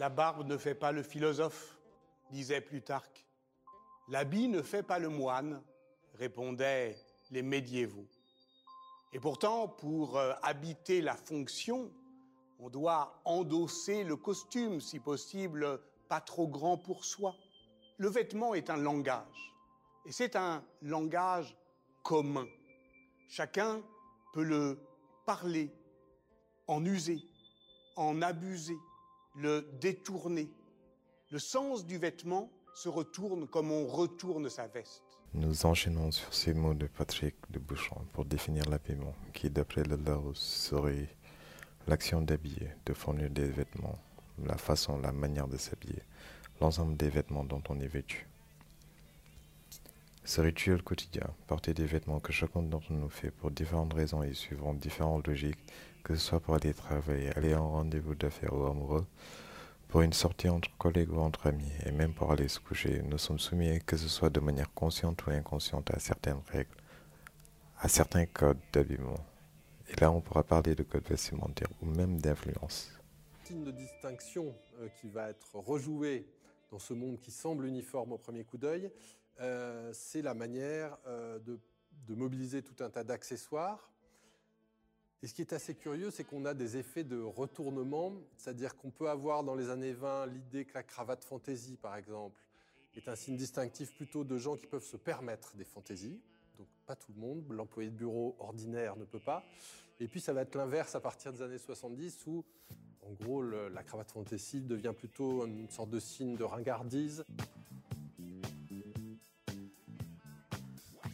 La barbe ne fait pas le philosophe, disait Plutarque. L'habit ne fait pas le moine, répondaient les médiévaux. Et pourtant, pour euh, habiter la fonction, on doit endosser le costume, si possible, pas trop grand pour soi. Le vêtement est un langage, et c'est un langage commun. Chacun peut le parler, en user, en abuser, le détourner. Le sens du vêtement se retourne comme on retourne sa veste. Nous enchaînons sur ces mots de Patrick de Bouchon pour définir l'habillement, qui d'après le Larousse serait l'action d'habiller, de fournir des vêtements, la façon, la manière de s'habiller, l'ensemble des vêtements dont on est vêtu. Ce rituel quotidien, porter des vêtements que chacun d'entre nous fait pour différentes raisons et suivant différentes logiques, que ce soit pour aller travailler, aller en rendez-vous d'affaires ou amoureux, pour une sortie entre collègues ou entre amis, et même pour aller se coucher, nous sommes soumis, que ce soit de manière consciente ou inconsciente, à certaines règles, à certains codes d'habillement. Et là, on pourra parler de code vestimentaire ou même d'influence. Signe de distinction euh, qui va être rejoué dans ce monde qui semble uniforme au premier coup d'œil, euh, c'est la manière euh, de, mobiliser tout un tas d'accessoires. Et ce qui est assez curieux, c'est qu'on a des effets de retournement, c'est-à-dire qu'on peut avoir dans les années 20 l'idée que la cravate fantaisie, par exemple, est un signe distinctif plutôt de gens qui peuvent se permettre des fantaisies donc pas tout le monde, l'employé de bureau ordinaire ne peut pas. Et puis ça va être l'inverse à partir des années 70 où en gros la cravate fantaisie devient plutôt une sorte de signe de ringardise.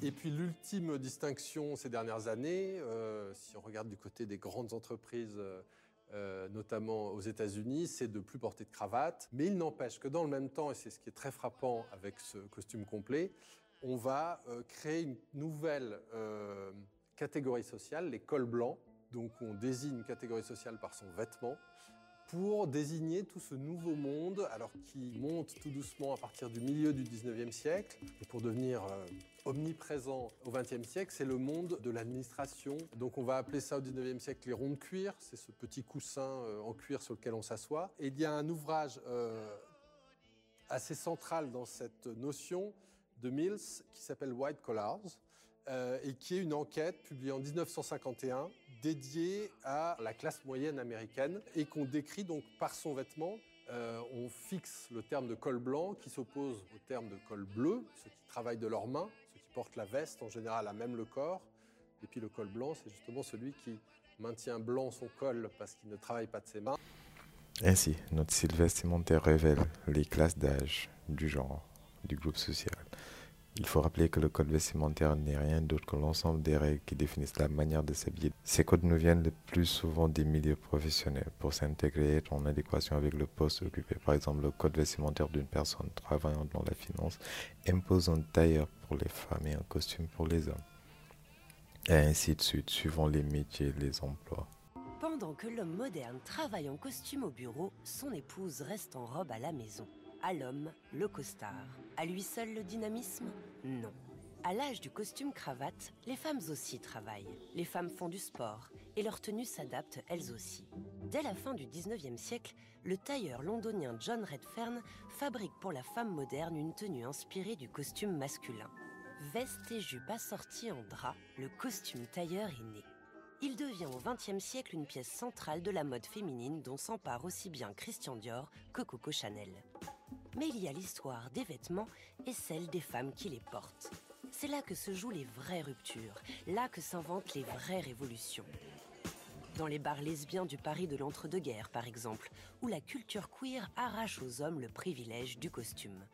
Et puis l'ultime distinction ces dernières années, euh, si on regarde du côté des grandes entreprises, euh, notamment aux États-Unis, c'est de plus porter de cravate. Mais il n'empêche que dans le même temps, et c'est ce qui est très frappant avec ce costume complet, on va euh, créer une nouvelle euh, catégorie sociale, les cols blancs. Donc on désigne une catégorie sociale par son vêtement pour désigner tout ce nouveau monde, alors qui monte tout doucement à partir du milieu du 19e siècle, et pour devenir euh, omniprésent au 20e siècle, c'est le monde de l'administration. Donc on va appeler ça au 19e siècle les ronds de cuir, c'est ce petit coussin en cuir sur lequel on s'assoit. Et il y a un ouvrage assez central dans cette notion, de Mills qui s'appelle White Collars euh, et qui est une enquête publiée en 1951 dédiée à la classe moyenne américaine et qu'on décrit donc par son vêtement. Euh, on fixe le terme de col blanc qui s'oppose au terme de col bleu, ceux qui travaillent de leurs mains, ceux qui portent la veste en général à même le corps. Et puis le col blanc, c'est justement celui qui maintient blanc son col parce qu'il ne travaille pas de ses mains. Ainsi, notre style vestimentaire révèle les classes d'âge, du genre, du groupe social. Il faut rappeler que le code vestimentaire n'est rien d'autre que l'ensemble des règles qui définissent la manière de s'habiller. Ces codes nous viennent le plus souvent des milieux professionnels pour s'intégrer en adéquation avec le poste occupé. Par exemple, le code vestimentaire d'une personne travaillant dans la finance impose un tailleur pour les femmes et un costume pour les hommes. Et ainsi de suite, suivant les métiers et les emplois. Pendant que l'homme moderne travaille en costume au bureau, son épouse reste en robe à la maison. À l'homme, le costard. À lui seul le dynamisme? Non. À l'âge du costume cravate, les femmes aussi travaillent. Les femmes font du sport et leur tenue s'adapte elles aussi. Dès la fin du 19e siècle, le tailleur londonien John Redfern fabrique pour la femme moderne une tenue inspirée du costume masculin. Veste et jupe assorties en drap, le costume tailleur est né. Il devient au XXe siècle une pièce centrale de la mode féminine dont s'empare aussi bien Christian Dior que Coco Chanel mais il y a l'histoire des vêtements et celle des femmes qui les portent. C'est là que se jouent les vraies ruptures, là que s'inventent les vraies révolutions. Dans les bars lesbiens du Paris de l'entre-deux-guerres, par exemple, où la culture queer arrache aux hommes le privilège du costume.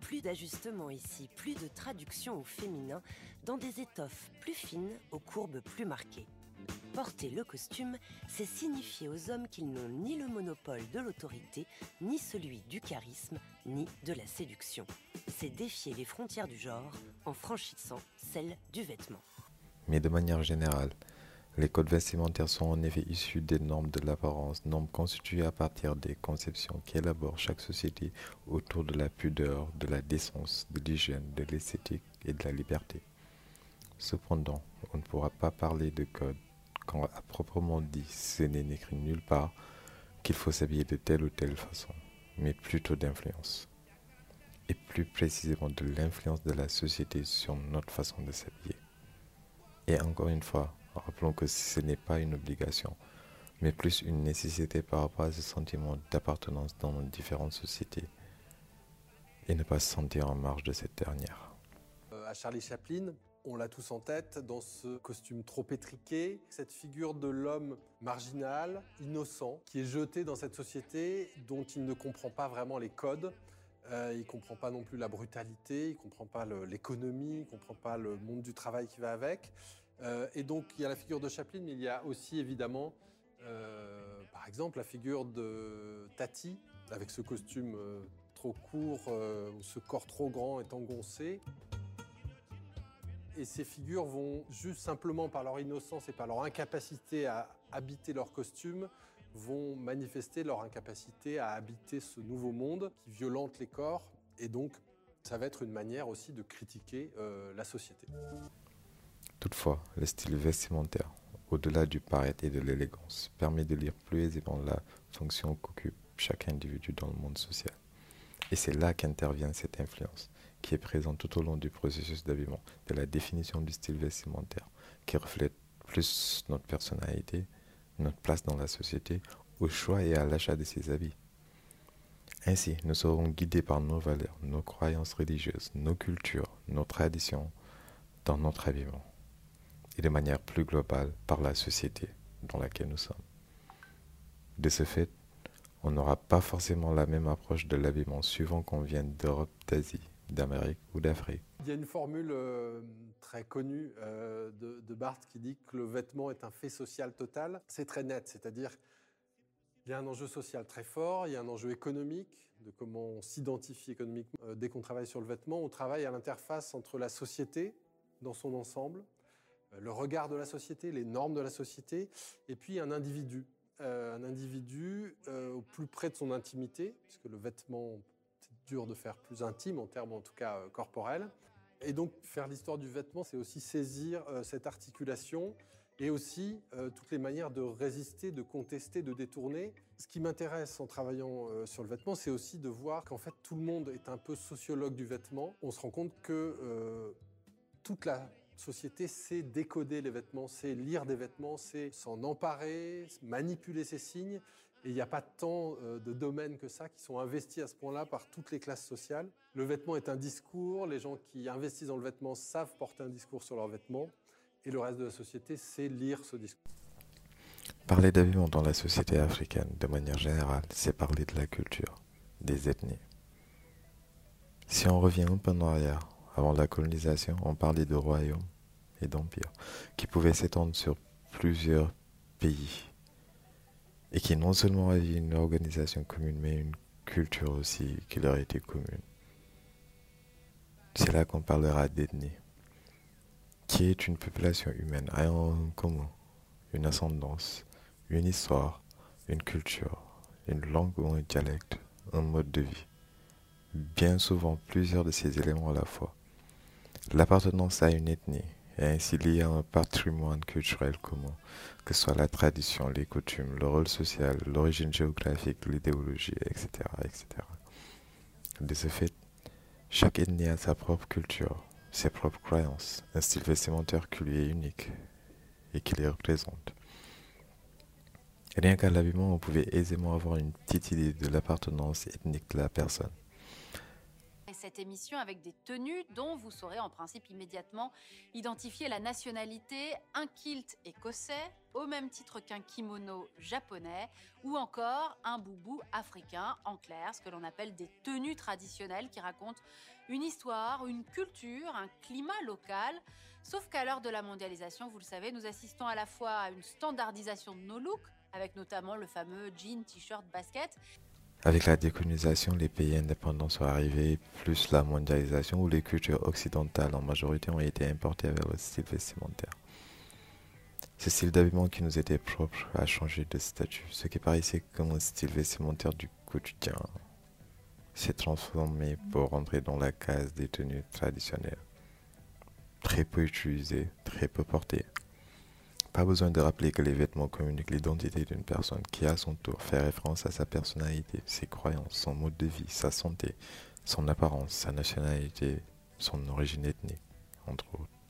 Plus d'ajustement ici, plus de traduction au féminin, dans des étoffes plus fines, aux courbes plus marquées. Porter le costume, c'est signifier aux hommes qu'ils n'ont ni le monopole de l'autorité, ni celui du charisme, ni de la séduction. C'est défier les frontières du genre en franchissant celles du vêtement. Mais de manière générale, les codes vestimentaires sont en effet issus des normes de l'apparence, normes constituées à partir des conceptions qu'élabore chaque société autour de la pudeur, de la décence, de l'hygiène, de l'esthétique et de la liberté. Cependant, on ne pourra pas parler de code quand à proprement dit ce n'est écrit nulle part qu'il faut s'habiller de telle ou telle façon. Mais plutôt d'influence. Et plus précisément de l'influence de la société sur notre façon de s'habiller. Et encore une fois, rappelons que ce n'est pas une obligation, mais plus une nécessité par rapport à ce sentiment d'appartenance dans nos différentes sociétés et ne pas se sentir en marge de cette dernière. Euh, à Charlie Chaplin, on l'a tous en tête dans ce costume trop étriqué, cette figure de l'homme marginal, innocent, qui est jeté dans cette société dont il ne comprend pas vraiment les codes. Euh, il comprend pas non plus la brutalité, il comprend pas l'économie, il comprend pas le monde du travail qui va avec. Euh, et donc il y a la figure de Chaplin, mais il y a aussi évidemment, euh, par exemple, la figure de Tati, avec ce costume trop court, ce corps trop grand et engoncé et ces figures vont juste simplement par leur innocence et par leur incapacité à habiter leur costume vont manifester leur incapacité à habiter ce nouveau monde qui violente les corps et donc ça va être une manière aussi de critiquer euh, la société. Toutefois, le style vestimentaire, au-delà du paraître et de l'élégance, permet de lire plus aisément la fonction qu'occupe chaque individu dans le monde social. Et c'est là qu'intervient cette influence qui est présent tout au long du processus d'habillement, de la définition du style vestimentaire, qui reflète plus notre personnalité, notre place dans la société, au choix et à l'achat de ses habits. Ainsi, nous serons guidés par nos valeurs, nos croyances religieuses, nos cultures, nos traditions dans notre habillement, et de manière plus globale par la société dans laquelle nous sommes. De ce fait, on n'aura pas forcément la même approche de l'habillement suivant qu'on vienne d'Europe, d'Asie, d'Amérique ou d'Afrique. Il y a une formule euh, très connue euh, de, Barthes qui dit que le vêtement est un fait social total. C'est très net, c'est-à-dire il y a un enjeu social très fort, il y a un enjeu économique, de comment on s'identifie économiquement. Euh, dès qu'on travaille sur le vêtement, on travaille à l'interface entre la société dans son ensemble, le regard de la société, les normes de la société, et puis un individu. un individu au plus près de son intimité, puisque le vêtement dur de faire plus intime, en termes en tout cas euh, corporels. Et donc faire l'histoire du vêtement, c'est aussi saisir euh, cette articulation et aussi euh, toutes les manières de résister, de contester, de détourner. Ce qui m'intéresse en travaillant sur le vêtement, c'est aussi de voir qu'en fait tout le monde est un peu sociologue du vêtement. On se rend compte que toute la société sait décoder les vêtements, sait lire des vêtements, sait s'en emparer, manipuler ces signes et il n'y a pas tant euh, de domaines que ça qui sont investis à ce point-là par toutes les classes sociales. Le vêtement est un discours, les gens qui investissent dans le vêtement savent porter un discours sur leur vêtement, et le reste de la société sait lire ce discours. Parler d'habillement dans la société africaine, de manière générale, c'est parler de la culture, des ethnies. Si on revient un peu en arrière, avant la colonisation, on parlait de royaumes et d'empires, qui pouvaient s'étendre sur plusieurs pays et qui non seulement avaient une organisation commune, mais une culture aussi qui leur était commune. C'est là qu'on parlera d'ethnie, qui est une population humaine ayant en commun une ascendance, une histoire, une culture, une langue ou un dialecte, un mode de vie. Bien souvent plusieurs de ces éléments à la fois. L'appartenance à une ethnie et ainsi lié à un patrimoine culturel commun, que ce soit la tradition, les coutumes, le rôle social, l'origine géographique, l'idéologie, etc., etc. De ce fait, chaque ethnie a sa propre culture, ses propres croyances, un style vestimentaire qui lui est unique et qui les représente. Rien qu'à l'habillement, on pouvait aisément avoir une petite idée de l'appartenance ethnique de la personne cette émission avec des tenues dont vous saurez en principe immédiatement identifier la nationalité, un kilt écossais, au même titre qu'un kimono japonais, ou encore un boubou africain, en clair, ce que l'on appelle des tenues traditionnelles qui racontent une histoire, une culture, un climat local. Sauf qu'à l'heure de la mondialisation, vous le savez, nous assistons à la fois à une standardisation de nos looks, avec notamment le fameux jean, t-shirt, basket, avec la décolonisation, les pays indépendants sont arrivés, plus la mondialisation où les cultures occidentales en majorité ont été importées avec le style vestimentaire. Ce style d'habillement qui nous était propre a changé de statut. Ce qui paraissait comme un style vestimentaire du quotidien s'est transformé pour rentrer dans la case des tenues traditionnelles. Très peu utilisées, très peu portées. Pas besoin de rappeler que les vêtements communiquent l'identité d'une personne qui, à son tour, fait référence à sa personnalité, ses croyances, son mode de vie, sa santé, son apparence, sa nationalité, son origine ethnique, entre autres.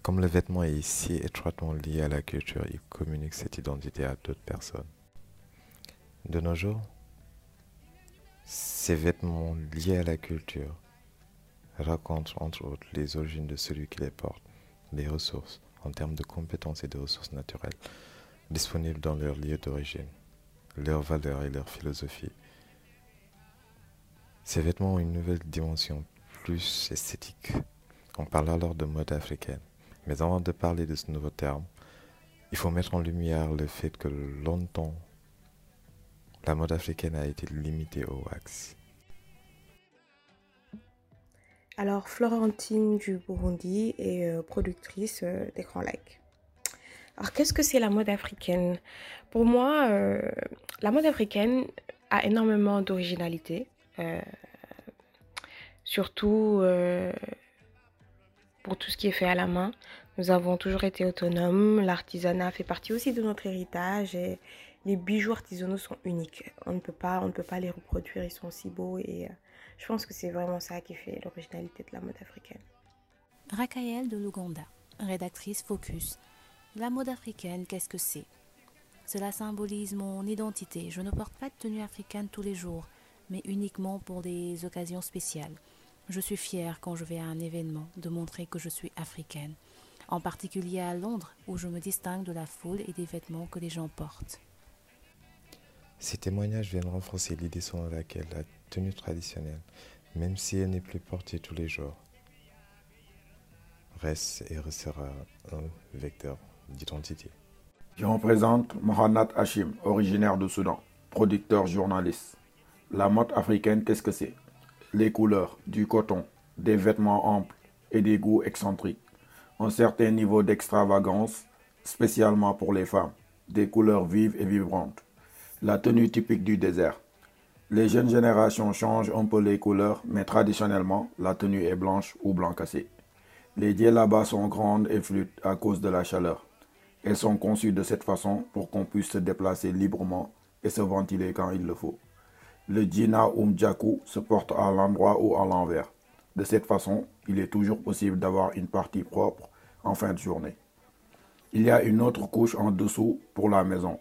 Comme le vêtement est si étroitement lié à la culture, il communique cette identité à d'autres personnes. De nos jours, ces vêtements liés à la culture racontent entre autres les origines de celui qui les porte, les ressources en termes de compétences et de ressources naturelles disponibles dans leur lieu d'origine, leurs valeurs et leur philosophie. Ces vêtements ont une nouvelle dimension plus esthétique. On parle alors de mode africaine. Mais avant de parler de ce nouveau terme, il faut mettre en lumière le fait que longtemps, la mode africaine a été limitée au wax. Alors, Florentine du Burundi est euh, productrice euh, Grands Lacs. Alors, qu'est-ce que c'est la mode africaine? Pour moi, euh, la mode africaine a énormément d'originalité, surtout pour tout ce qui est fait à la main. Nous avons toujours été autonomes. L'artisanat fait partie aussi de notre héritage et les bijoux artisanaux sont uniques. On ne peut pas, on ne peut pas les reproduire. Ils sont si beaux et euh, je pense que c'est vraiment ça qui fait l'originalité de la mode africaine. Rakael de l'Ouganda, rédactrice Focus. La mode africaine, qu'est-ce que c'est? Cela symbolise mon identité. Je ne porte pas de tenue africaine tous les jours, mais uniquement pour des occasions spéciales. Je suis fière quand je vais à un événement de montrer que je suis africaine, en particulier à Londres où je me distingue de la foule et des vêtements que les gens portent. Ces témoignages viennent renforcer l'idée selon laquelle la tenue traditionnelle, même si elle n'est plus portée tous les jours, reste et restera un vecteur d'identité. Je représente Mohamed Hashim, originaire de Soudan, producteur journaliste. La mode africaine, qu'est-ce que c'est? Les couleurs, du coton, des vêtements amples et des goûts excentriques. Un certain niveau d'extravagance, spécialement pour les femmes. Des couleurs vives et vibrantes la tenue typique du désert. Les jeunes générations changent un peu les couleurs, mais traditionnellement, la tenue est blanche ou blanc cassé. Les là-bas sont grandes et fluides à cause de la chaleur. Elles sont conçues de cette façon pour qu'on puisse se déplacer librement et se ventiler quand il le faut. Le djina ou mjaku se porte à l'endroit ou à l'envers. De cette façon, il est toujours possible d'avoir une partie propre en fin de journée. Il y a une autre couche en dessous pour la maison.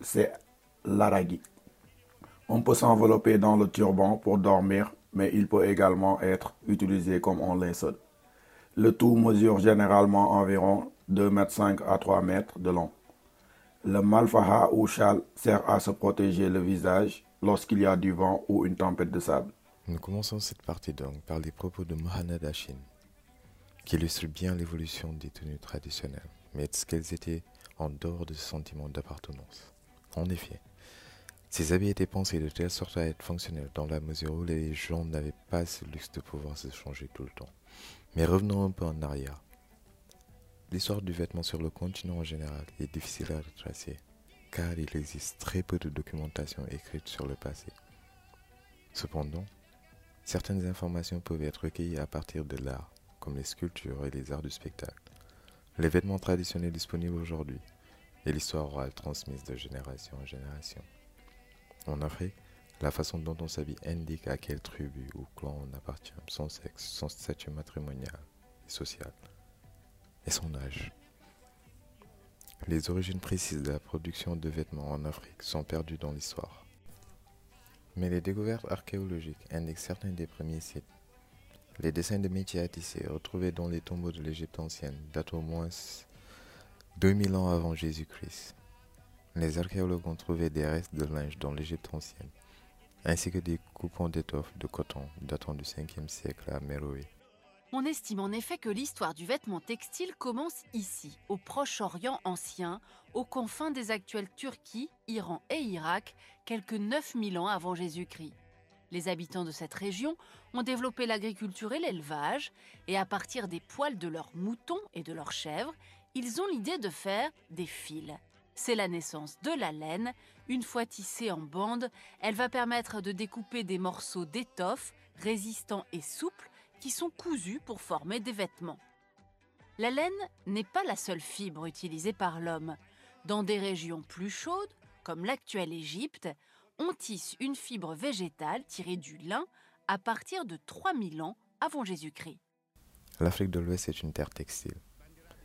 C'est l'aragui. On peut s'envelopper dans le turban pour dormir, mais il peut également être utilisé comme un linceul. Le tout mesure généralement environ 2,5 m à 3 m de long. Le malfaha ou châle sert à se protéger le visage lorsqu'il y a du vent ou une tempête de sable. Nous commençons cette partie donc par les propos de Mohamed Hachim, qui illustrent bien l'évolution des tenues traditionnelles, mais est-ce qu'elles étaient en dehors de ce sentiment d'appartenance? En effet, ces habits étaient pensés de telle sorte à être fonctionnels dans la mesure où les gens n'avaient pas ce luxe de pouvoir se changer tout le temps. Mais revenons un peu en arrière. L'histoire du vêtement sur le continent en général est difficile à retracer, car il existe très peu de documentation écrite sur le passé. Cependant, certaines informations peuvent être recueillies à partir de l'art, comme les sculptures et les arts du spectacle. Les vêtements traditionnels disponibles aujourd'hui et l'histoire orale transmise de génération en génération. En Afrique, la façon dont on s'habille indique à quelle tribu ou clan on appartient, son sexe, son statut matrimonial et social, et son âge. Les origines précises de la production de vêtements en Afrique sont perdues dans l'histoire. Mais les découvertes archéologiques indiquent certains des premiers sites. Les dessins de métiers à tisser retrouvés dans les tombeaux de l'Égypte ancienne datent au moins 2000 ans avant Jésus-Christ. Les archéologues ont trouvé des restes de linge dans l'Égypte ancienne, ainsi que des coupons d'étoffes de coton datant du 5e siècle à Méroé. On estime en effet que l'histoire du vêtement textile commence ici, au Proche-Orient ancien, aux confins des actuelles Turquie, Iran et Irak, quelques 9000 ans avant Jésus-Christ. Les habitants de cette région ont développé l'agriculture et l'élevage, et à partir des poils de leurs moutons et de leurs chèvres, ils ont l'idée de faire des fils. C'est la naissance de la laine. Une fois tissée en bande, elle va permettre de découper des morceaux d'étoffe résistants et souples qui sont cousus pour former des vêtements. La laine n'est pas la seule fibre utilisée par l'homme. Dans des régions plus chaudes, comme l'actuelle Égypte, on tisse une fibre végétale tirée du lin à partir de 3000 ans avant Jésus-Christ. L'Afrique de l'Ouest est une terre textile.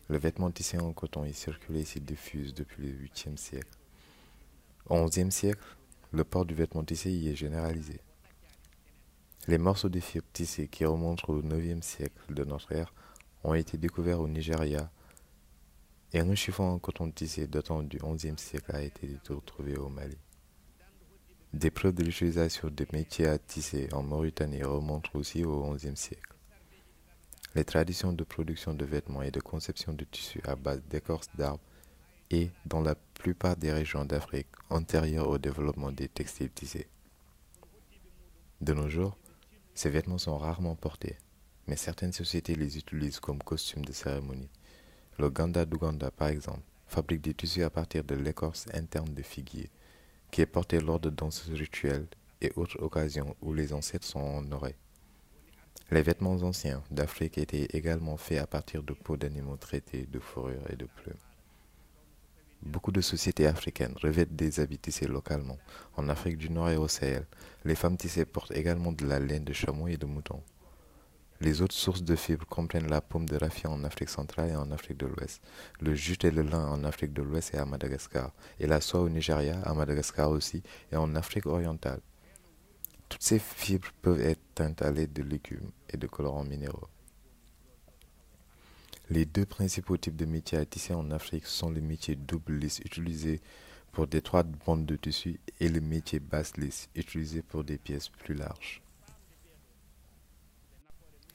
Le vêtement tissé en coton y circulé et s'y diffuse depuis le 8e siècle. Au XIe siècle, le port du vêtement tissé y est généralisé. Les morceaux de fibres tissées qui remontent au IXe siècle de notre ère ont été découverts au Nigeria et un chiffon en coton tissé datant du XIe siècle a été retrouvé au Mali. Des preuves de l'utilisation de métiers à tisser en Mauritanie remontent aussi au XIe siècle. Les traditions de production de vêtements et de conception de tissus à base d'écorce d'arbres et, dans la plupart des régions d'Afrique, antérieures au développement des textiles tissés. De nos jours, ces vêtements sont rarement portés, mais certaines sociétés les utilisent comme costumes de cérémonie. Le Ganda d'Ouganda, par exemple, fabrique des tissus à partir de l'écorce interne de figuier, qui est portée lors de danses rituelles et autres occasions où les ancêtres sont honorés. Les vêtements anciens d'Afrique étaient également faits à partir de peaux d'animaux traités, de fourrures et de plumes. Beaucoup de sociétés africaines revêtent des habits tissés localement. En Afrique du Nord et au Sahel, les femmes tissées portent également de la laine de chameau et de mouton. Les autres sources de fibres comprennent la pomme de raffia en Afrique centrale et en Afrique de l'Ouest, le jute et le lin en Afrique de l'Ouest et à Madagascar, et la soie au Nigeria, à Madagascar aussi, et en Afrique orientale. Toutes ces fibres peuvent être teintes à l'aide de légumes et de colorants minéraux. Les deux principaux types de métiers à tisser en Afrique sont le métier double lisse utilisé pour d'étroites bandes de tissu et le métier basse lisse utilisé pour des pièces plus larges.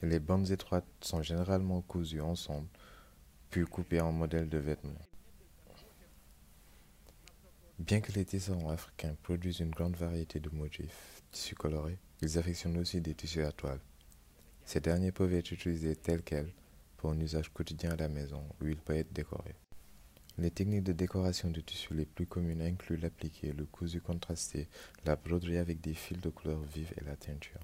Les bandes étroites sont généralement cousues ensemble, puis coupées en modèles de vêtements. Bien que les tisseurs africains produisent une grande variété de motifs, tissus colorés, ils affectionnent aussi des tissus à toile. Ces derniers peuvent être utilisés tels quels pour un usage quotidien à la maison où ils peuvent être décorés. Les techniques de décoration de tissus les plus communes incluent l'appliqué, le cousu contrasté, la broderie avec des fils de couleurs vives et la teinture.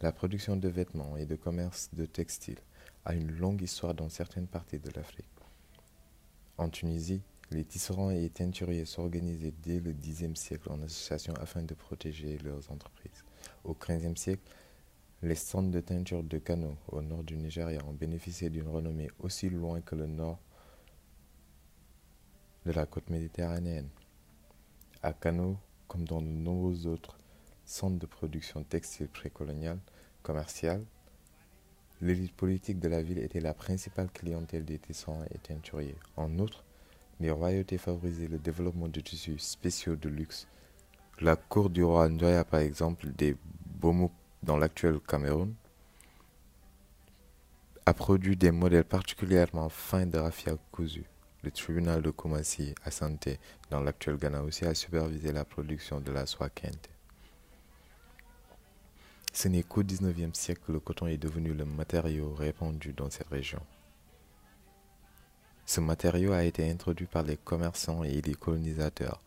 La production de vêtements et de commerce de textiles a une longue histoire dans certaines parties de l'Afrique. En Tunisie, les tisserands et teinturiers s'organisaient dès le Xe siècle en association afin de protéger leurs entreprises. Au XVe siècle, les centres de teinture de Kano, au nord du Nigeria, ont bénéficié d'une renommée aussi loin que le nord de la côte méditerranéenne. À Kano, comme dans de nombreux autres centres de production textile précoloniale, commerciale, l'élite politique de la ville était la principale clientèle des tissants et teinturiers. En outre, les royautés favorisaient le développement de tissus spéciaux de luxe. La cour du roi Ndoya, par exemple, des Bomouk dans l'actuel Cameroun, a produit des modèles particulièrement fins de raffia cousu. Le tribunal de Kumasi à Santé, dans l'actuel Ghana aussi, a supervisé la production de la soie kente. Ce n'est qu'au XIXe siècle que le coton est devenu le matériau répandu dans cette région. Ce matériau a été introduit par les commerçants et les colonisateurs,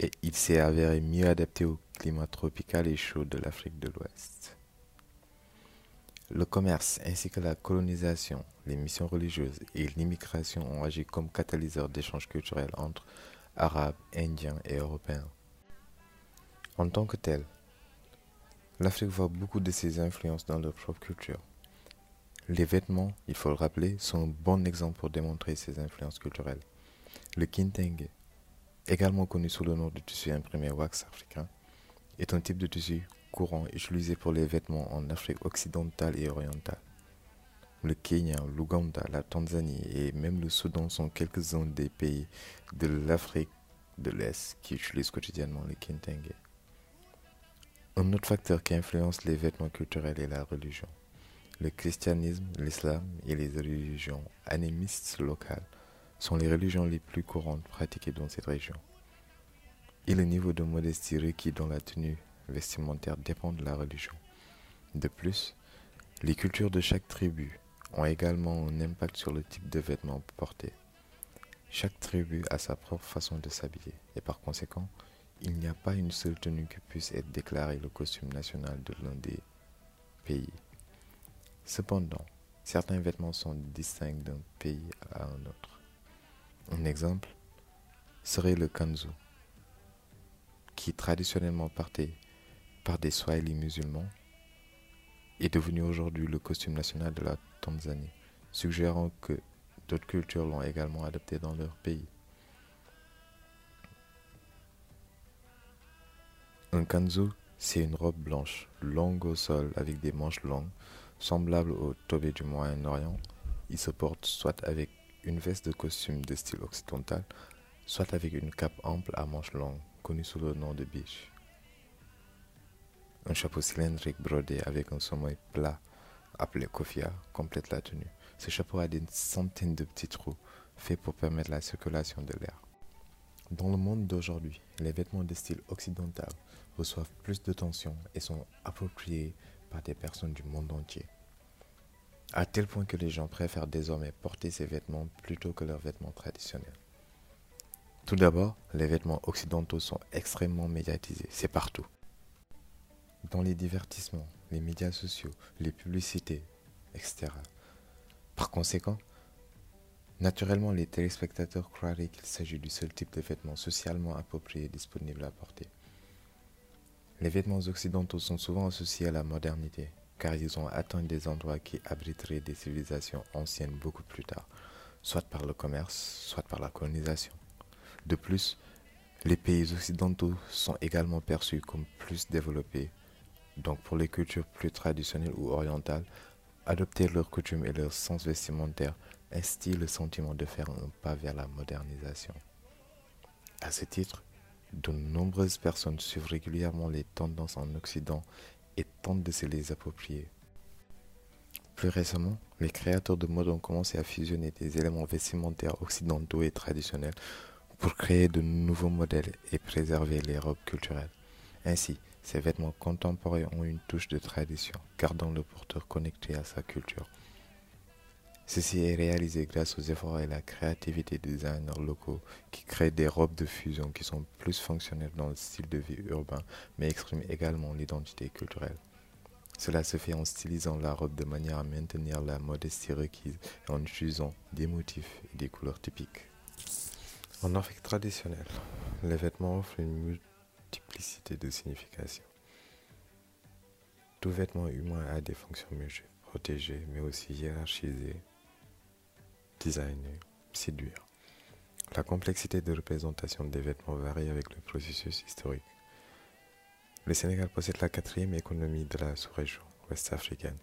et il s'est avéré mieux adapté au climat tropical et chaud de l'Afrique de l'Ouest. Le commerce ainsi que la colonisation, les missions religieuses et l'immigration ont agi comme catalyseurs d'échanges culturels entre Arabes, Indiens et Européens. En tant que tel, l'Afrique voit beaucoup de ses influences dans leur propre culture. Les vêtements, il faut le rappeler, sont un bon exemple pour démontrer ces influences culturelles. Le kintenge, également connu sous le nom de tissu imprimé wax africain, est un type de tissu courant utilisé pour les vêtements en Afrique occidentale et orientale. Le Kenya, l'Ouganda, la Tanzanie et même le Soudan sont quelques-uns des pays de l'Afrique de l'Est qui utilisent quotidiennement le kintenge. Un autre facteur qui influence les vêtements culturels est la religion. Le christianisme, l'islam et les religions animistes locales sont les religions les plus courantes pratiquées dans cette région. Et le niveau de modestie requis dans la tenue vestimentaire dépend de la religion. De plus, les cultures de chaque tribu ont également un impact sur le type de vêtements portés. Chaque tribu a sa propre façon de s'habiller et par conséquent, il n'y a pas une seule tenue qui puisse être déclarée le costume national de l'un des pays. Cependant, certains vêtements sont distincts d'un pays à un autre. Un exemple serait le kanzu, qui traditionnellement partait par des Swahili musulmans, est devenu aujourd'hui le costume national de la Tanzanie, suggérant que d'autres cultures l'ont également adopté dans leur pays. Un kanzu, c'est une robe blanche, longue au sol avec des manches longues, semblable au tobé du Moyen-Orient. Il se porte soit avec une veste de costume de style occidental, soit avec une cape ample à manches longues, connue sous le nom de biche. Un chapeau cylindrique brodé avec un sommeil plat, appelé kofia, complète la tenue. Ce chapeau a des centaines de petits trous, faits pour permettre la circulation de l'air. Dans le monde d'aujourd'hui, les vêtements de style occidental reçoivent plus de tension et sont appropriés par des personnes du monde entier. À tel point que les gens préfèrent désormais porter ces vêtements plutôt que leurs vêtements traditionnels. Tout d'abord, les vêtements occidentaux sont extrêmement médiatisés, c'est partout. Dans les divertissements, les médias sociaux, les publicités, etc. Par conséquent, naturellement, les téléspectateurs croiraient qu'il s'agit du seul type de vêtements socialement appropriés disponible à porter. Les vêtements occidentaux sont souvent associés à la modernité, car ils ont atteint des endroits qui abriteraient des civilisations anciennes beaucoup plus tard, soit par le commerce, soit par la colonisation. De plus, les pays occidentaux sont également perçus comme plus développés, donc pour les cultures plus traditionnelles ou orientales, adopter leurs coutumes et leur sens vestimentaire instille le sentiment de faire un pas vers la modernisation. À ce titre, de nombreuses personnes suivent régulièrement les tendances en Occident et tentent de se les approprier. Plus récemment, les créateurs de mode ont commencé à fusionner des éléments vestimentaires occidentaux et traditionnels pour créer de nouveaux modèles et préserver les robes culturelles. Ainsi, ces vêtements contemporains ont une touche de tradition, gardant le porteur connecté à sa culture. Ceci est réalisé grâce aux efforts et la créativité des designers locaux qui créent des robes de fusion qui sont plus fonctionnelles dans le style de vie urbain mais expriment également l'identité culturelle. Cela se fait en stylisant la robe de manière à maintenir la modestie requise et en utilisant des motifs et des couleurs typiques. En Afrique traditionnelle, les vêtements offrent une multiplicité de significations. Tout vêtement humain a des fonctions protégées mais aussi hiérarchisées, séduire. La complexité de représentation des vêtements varie avec le processus historique. Le Sénégal possède la quatrième économie de la sous-région ouest-africaine.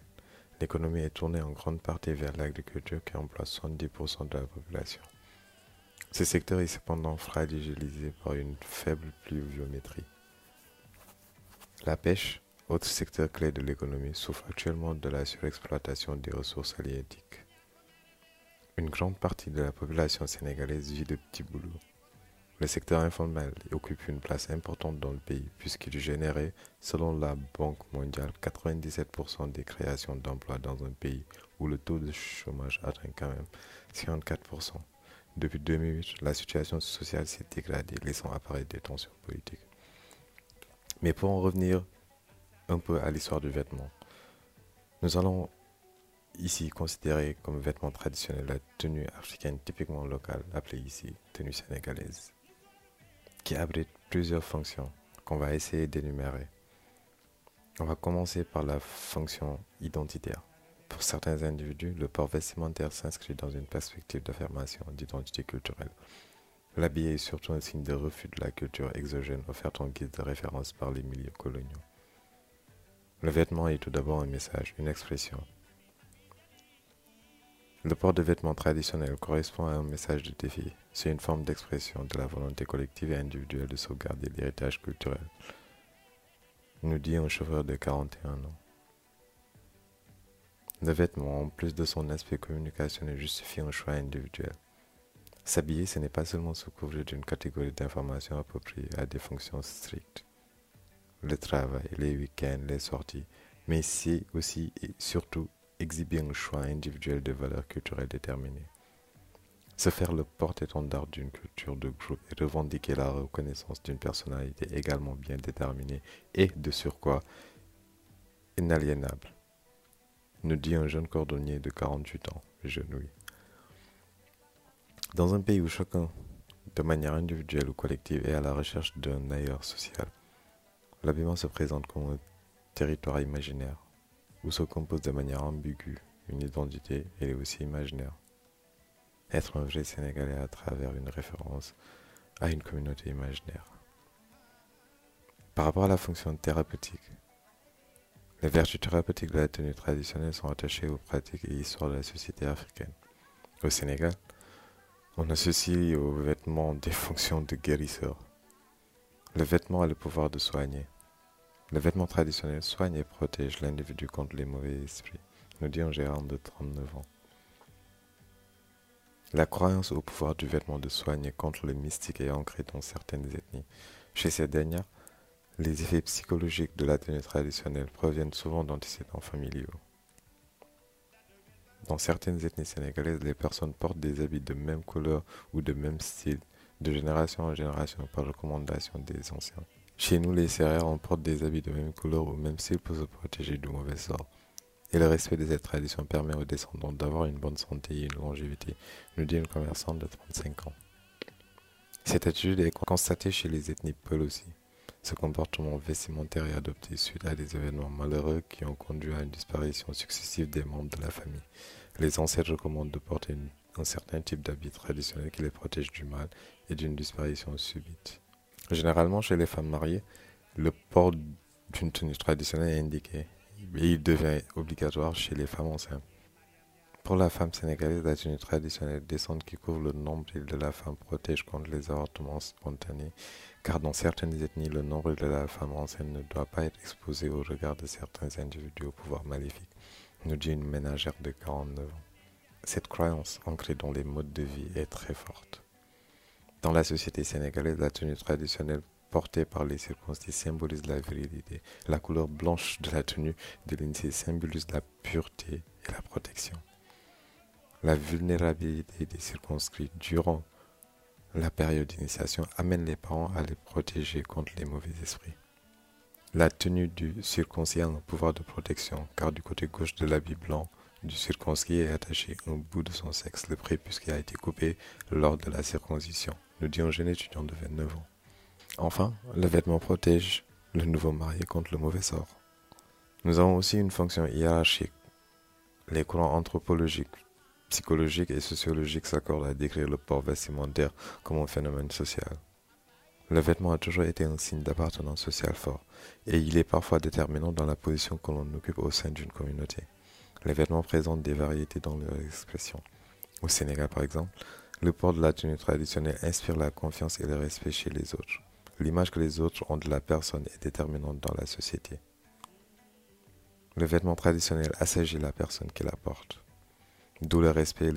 L'économie est tournée en grande partie vers l'agriculture qui emploie 70% de la population. Ce secteur est cependant fragilisé par une faible pluviométrie. La pêche, autre secteur clé de l'économie, souffre actuellement de la surexploitation des ressources halieutiques. Une grande partie de la population sénégalaise vit de petits boulots. Le secteur informel occupe une place importante dans le pays puisqu'il générait, selon la Banque mondiale, 97% des créations d'emplois dans un pays où le taux de chômage atteint quand même 54%. Depuis 2008, la situation sociale s'est dégradée, laissant apparaître des tensions politiques. Mais pour en revenir un peu à l'histoire du vêtement, nous allons ici considéré comme vêtement traditionnel la tenue africaine typiquement locale, appelée ici tenue sénégalaise, qui abrite plusieurs fonctions qu'on va essayer d'énumérer. On va commencer par la fonction identitaire. Pour certains individus, le port vestimentaire s'inscrit dans une perspective d'affirmation d'identité culturelle. L'habillé est surtout un signe de refus de la culture exogène offerte en guise de référence par les milieux coloniaux. Le vêtement est tout d'abord un message, une expression, le port de vêtements traditionnels correspond à un message de défi. C'est une forme d'expression de la volonté collective et individuelle de sauvegarder l'héritage culturel, nous dit un chauffeur de 41 ans. Le vêtement, en plus de son aspect communicationnel, justifie un choix individuel. S'habiller, ce n'est pas seulement se couvrir d'une catégorie d'informations appropriées à des fonctions strictes. Le travail, les week-ends, les sorties, mais c'est aussi et surtout exhiber un choix individuel de valeurs culturelles déterminées. Se faire le porte-étendard d'une culture de groupe et revendiquer la reconnaissance d'une personnalité également bien déterminée et, de surcroît, inaliénable. nous dit un jeune cordonnier de 48 ans, oui. Dans un pays où chacun, de manière individuelle ou collective, est à la recherche d'un ailleurs social, l'habillement se présente comme un territoire imaginaire, où se compose de manière ambiguë une identité, elle est aussi imaginaire. Être un vrai Sénégalais à travers une référence à une communauté imaginaire. Par rapport à la fonction thérapeutique, les vertus thérapeutiques de la tenue traditionnelle sont attachées aux pratiques et histoires de la société africaine. Au Sénégal, on associe aux vêtements des fonctions de guérisseur. Le vêtement a le pouvoir de soigner. Le vêtement traditionnel soigne et protège l'individu contre les mauvais esprits, nous dit un gérant de 39 ans. La croyance au pouvoir du vêtement de soigner contre le mystique est ancrée dans certaines ethnies. Chez ces dernières, les effets psychologiques de la tenue traditionnelle proviennent souvent d'antécédents familiaux. Dans certaines ethnies sénégalaises, les personnes portent des habits de même couleur ou de même style, de génération en génération par recommandation des anciens. Chez nous, les serrères, on porte des habits de même couleur ou même style pour se protéger du mauvais sort. Et le respect de cette tradition permet aux descendants d'avoir une bonne santé et une longévité, nous dit une commerçante de 35 ans. Cette attitude est constatée chez les ethnies Peul aussi. Ce comportement vestimentaire est adopté suite à des événements malheureux qui ont conduit à une disparition successive des membres de la famille. Les ancêtres recommandent de porter un certain type d'habit traditionnel qui les protège du mal et d'une disparition subite. Généralement, chez les femmes mariées, le port d'une tenue traditionnelle est indiqué et il devient obligatoire chez les femmes enceintes. Pour la femme sénégalaise, la tenue traditionnelle descente qui couvre le nombril de la femme protège contre les avortements spontanés car dans certaines ethnies, le nombre de la femme enceinte ne doit pas être exposé au regard de certains individus au pouvoir maléfique, nous dit une ménagère de 49 ans. Cette croyance ancrée dans les modes de vie est très forte. Dans la société sénégalaise, la tenue traditionnelle portée par les circonstances symbolise la virilité. La couleur blanche de la tenue de l'INSEE symbolise la pureté et la protection. La vulnérabilité des circonscrits durant la période d'initiation amène les parents à les protéger contre les mauvais esprits. La tenue du circoncis a un pouvoir de protection, car du côté gauche de l'habit blanc du circoncis est attaché un bout de son sexe, le prépuce qui a été coupé lors de la circoncision, nous dit un jeune étudiant de 29 ans. Enfin, le vêtement protège le nouveau marié contre le mauvais sort. Nous avons aussi une fonction hiérarchique. Les courants anthropologiques psychologique et sociologique s'accordent à décrire le port vestimentaire comme un phénomène social. Le vêtement a toujours été un signe d'appartenance sociale fort, et il est parfois déterminant dans la position que l'on occupe au sein d'une communauté. Les vêtements présentent des variétés dans leur expression. Au Sénégal, par exemple, le port de la tenue traditionnelle inspire la confiance et le respect chez les autres. L'image que les autres ont de la personne est déterminante dans la société. Le vêtement traditionnel assagit la personne qui la porte d'où le respect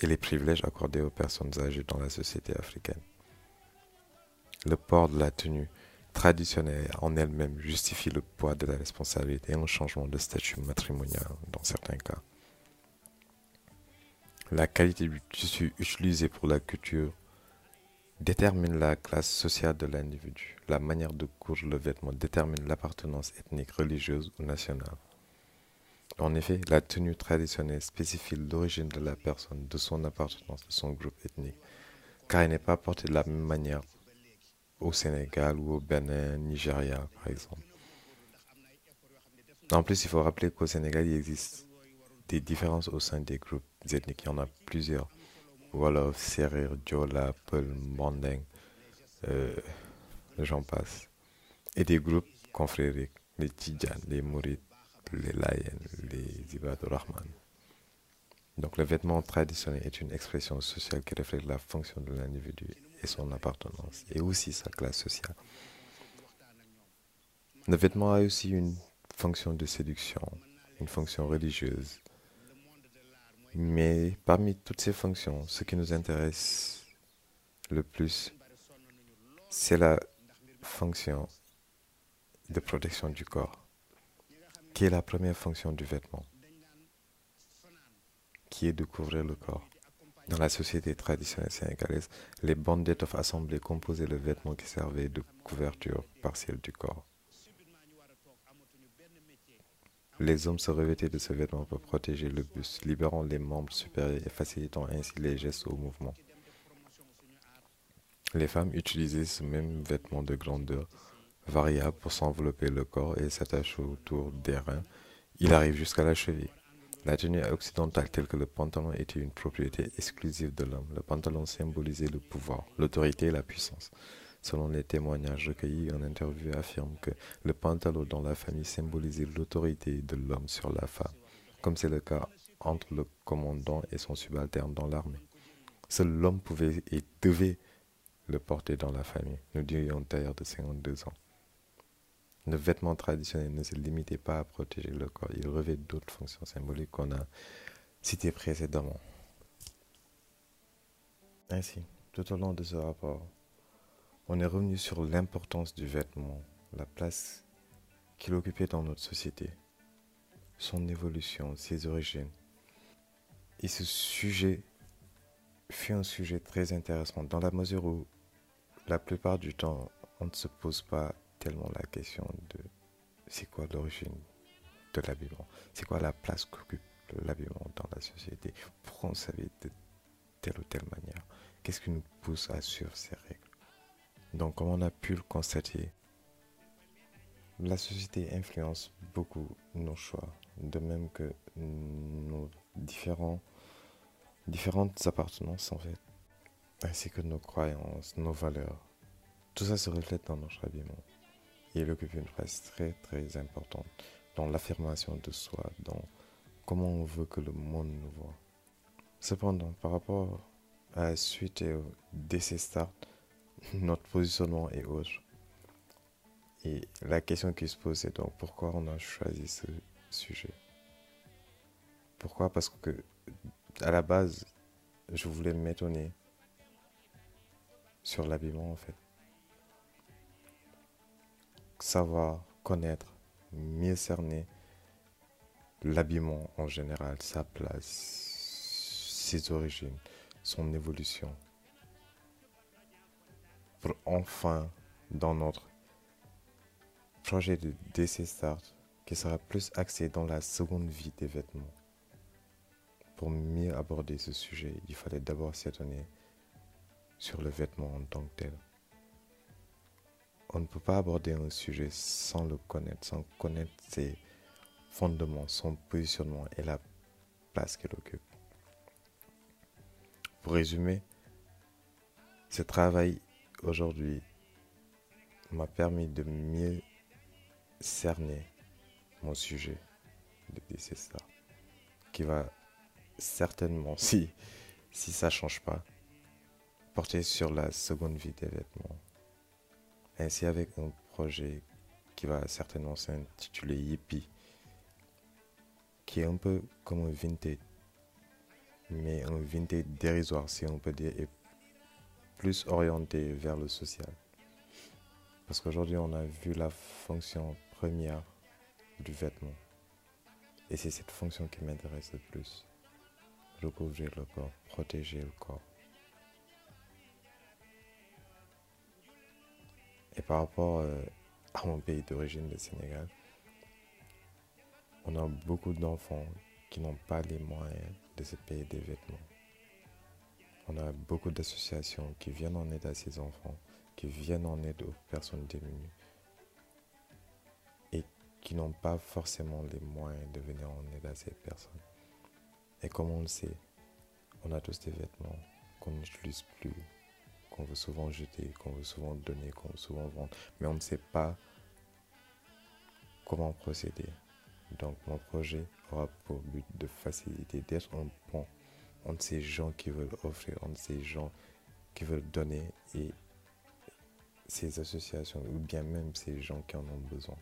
et, les privilèges accordés aux personnes âgées dans la société africaine. Le port de la tenue traditionnelle en elle-même justifie le poids de la responsabilité et un changement de statut matrimonial dans certains cas. La qualité du tissu utilisé pour la culture détermine la classe sociale de l'individu. La manière de coudre le vêtement détermine l'appartenance ethnique, religieuse ou nationale. En effet, la tenue traditionnelle spécifie l'origine de la personne, de son appartenance, de son groupe ethnique, car elle n'est pas portée de la même manière au Sénégal ou au Bénin, Nigeria, par exemple. En plus, il faut rappeler qu'au Sénégal, il existe des différences au sein des groupes ethniques. Il y en a plusieurs. Wolof, Serer, Diola, Peul, Mandeng, euh, j'en passe. Et des groupes confrériques, les Tidjan, les Mourites, les Layen, les Ibad Rahman. Donc le vêtement traditionnel est une expression sociale qui reflète la fonction de l'individu et son appartenance, et aussi sa classe sociale. Le vêtement a aussi une fonction de séduction, une fonction religieuse. Mais parmi toutes ces fonctions, ce qui nous intéresse le plus, c'est la fonction de protection du corps qui est la première fonction du vêtement, qui est de couvrir le corps. Dans la société traditionnelle sénégalaise, les bandes d'étoffe assemblées composaient le vêtement qui servait de couverture partielle du corps. Les hommes se revêtaient de ce vêtement pour protéger le buste, libérant les membres supérieurs et facilitant ainsi les gestes au mouvement. Les femmes utilisaient ce même vêtement de grandeur variable pour s'envelopper le corps et s'attacher autour des reins. Il arrive jusqu'à la cheville. La tenue occidentale telle que le pantalon était une propriété exclusive de l'homme. Le pantalon symbolisait le pouvoir, l'autorité et la puissance. Selon les témoignages recueillis, en interview affirme que le pantalon dans la famille symbolisait l'autorité de l'homme sur la femme, comme c'est le cas entre le commandant et son subalterne dans l'armée. Seul l'homme pouvait et devait le porter dans la famille, nous dirions tailleur de 52 ans. Le vêtement traditionnel ne se limitait pas à protéger le corps, il revêt d'autres fonctions symboliques qu'on a citées précédemment. Ainsi, tout au long de ce rapport, on est revenu sur l'importance du vêtement, la place qu'il occupait dans notre société, son évolution, ses origines. Et ce sujet fut un sujet très intéressant dans la mesure où la plupart du temps, on ne se pose pas tellement la question de c'est quoi l'origine de l'habillement, c'est quoi la place qu'occupe l'habillement dans la société, pourquoi on savait de telle ou telle manière, qu'est-ce qui nous pousse à suivre ces règles. Donc, comme on a pu le constater, la société influence beaucoup nos choix, de même que nos différents, différentes appartenances en fait, ainsi que nos croyances, nos valeurs. Tout ça se reflète dans notre habillement. Et il occupe une place très très importante dans l'affirmation de soi, dans comment on veut que le monde nous voit. Cependant, par rapport à la suite et au décès start, notre positionnement est autre. Et la question qui se pose, c'est donc pourquoi on a choisi ce sujet? Pourquoi? Parce que à la base, je voulais m'étonner sur l'habillement en fait. Savoir, connaître, mieux cerner l'habillement en général, sa place, ses origines, son évolution pour enfin, dans notre projet de DC Start, qui sera plus axé dans la seconde vie des vêtements. Pour mieux aborder ce sujet, il fallait d'abord s'étonner sur le vêtement en tant que tel. On ne peut pas aborder un sujet sans le connaître, sans connaître ses fondements, son positionnement et la place qu'il occupe. Pour résumer, ce travail aujourd'hui m'a permis de mieux cerner mon sujet de décès qui va certainement, si, si ça change pas, porter sur la seconde vie des vêtements. Ainsi avec un projet qui va certainement s'intituler Yippie, qui est un peu comme un vintage, mais un vintage dérisoire si on peut dire, et plus orienté vers le social. Parce qu'aujourd'hui, on a vu la fonction première du vêtement. Et c'est cette fonction qui m'intéresse le plus. Recouvrir le corps, protéger le corps. Et par rapport euh, à mon pays d'origine, le Sénégal, on a beaucoup d'enfants qui n'ont pas les moyens de se payer des vêtements. On a beaucoup d'associations qui viennent en aide à ces enfants, qui viennent en aide aux personnes démunies et qui n'ont pas forcément les moyens de venir en aide à ces personnes. Et comme on le sait, on a tous des vêtements qu'on n'utilise plus, qu'on veut souvent jeter, qu'on veut souvent donner, qu'on veut souvent vendre, mais on ne sait pas comment procéder. Donc mon projet aura pour but de faciliter, d'être un pont entre ces gens qui veulent offrir, entre ces gens qui veulent donner et ces associations, ou bien même ces gens qui en ont besoin.